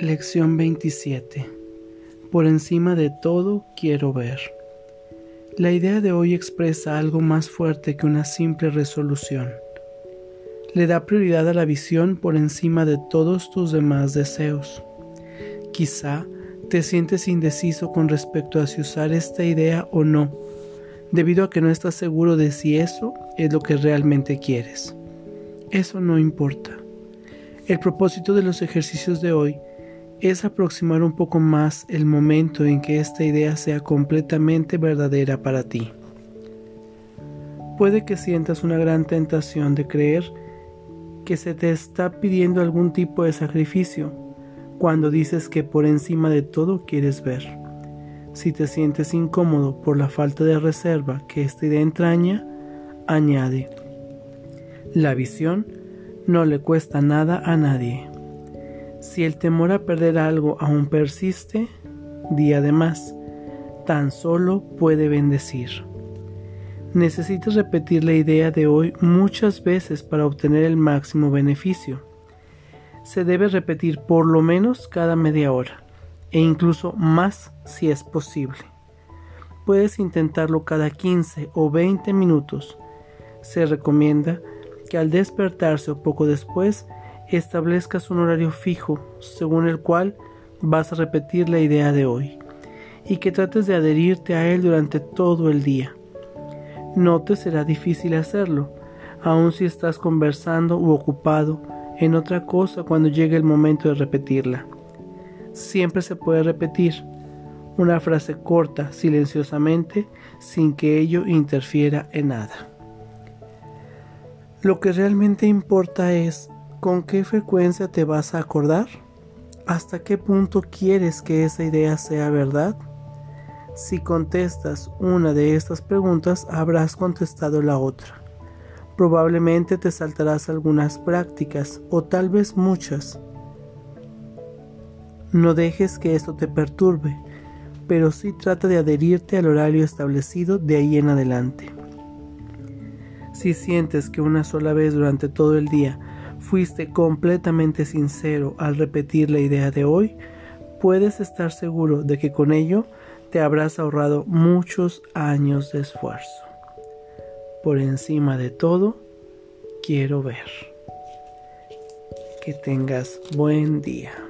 Lección 27. Por encima de todo quiero ver. La idea de hoy expresa algo más fuerte que una simple resolución. Le da prioridad a la visión por encima de todos tus demás deseos. Quizá te sientes indeciso con respecto a si usar esta idea o no, debido a que no estás seguro de si eso es lo que realmente quieres. Eso no importa. El propósito de los ejercicios de hoy es aproximar un poco más el momento en que esta idea sea completamente verdadera para ti. Puede que sientas una gran tentación de creer que se te está pidiendo algún tipo de sacrificio cuando dices que por encima de todo quieres ver. Si te sientes incómodo por la falta de reserva que esta idea entraña, añade, la visión no le cuesta nada a nadie. Si el temor a perder algo aún persiste, di además, tan solo puede bendecir. Necesitas repetir la idea de hoy muchas veces para obtener el máximo beneficio. Se debe repetir por lo menos cada media hora, e incluso más si es posible. Puedes intentarlo cada 15 o 20 minutos. Se recomienda que al despertarse o poco después establezcas un horario fijo según el cual vas a repetir la idea de hoy y que trates de adherirte a él durante todo el día. No te será difícil hacerlo, aun si estás conversando u ocupado en otra cosa cuando llegue el momento de repetirla. Siempre se puede repetir una frase corta, silenciosamente, sin que ello interfiera en nada. Lo que realmente importa es ¿Con qué frecuencia te vas a acordar? ¿Hasta qué punto quieres que esa idea sea verdad? Si contestas una de estas preguntas, habrás contestado la otra. Probablemente te saltarás algunas prácticas o tal vez muchas. No dejes que esto te perturbe, pero sí trata de adherirte al horario establecido de ahí en adelante. Si sientes que una sola vez durante todo el día fuiste completamente sincero al repetir la idea de hoy, puedes estar seguro de que con ello te habrás ahorrado muchos años de esfuerzo. Por encima de todo, quiero ver. Que tengas buen día.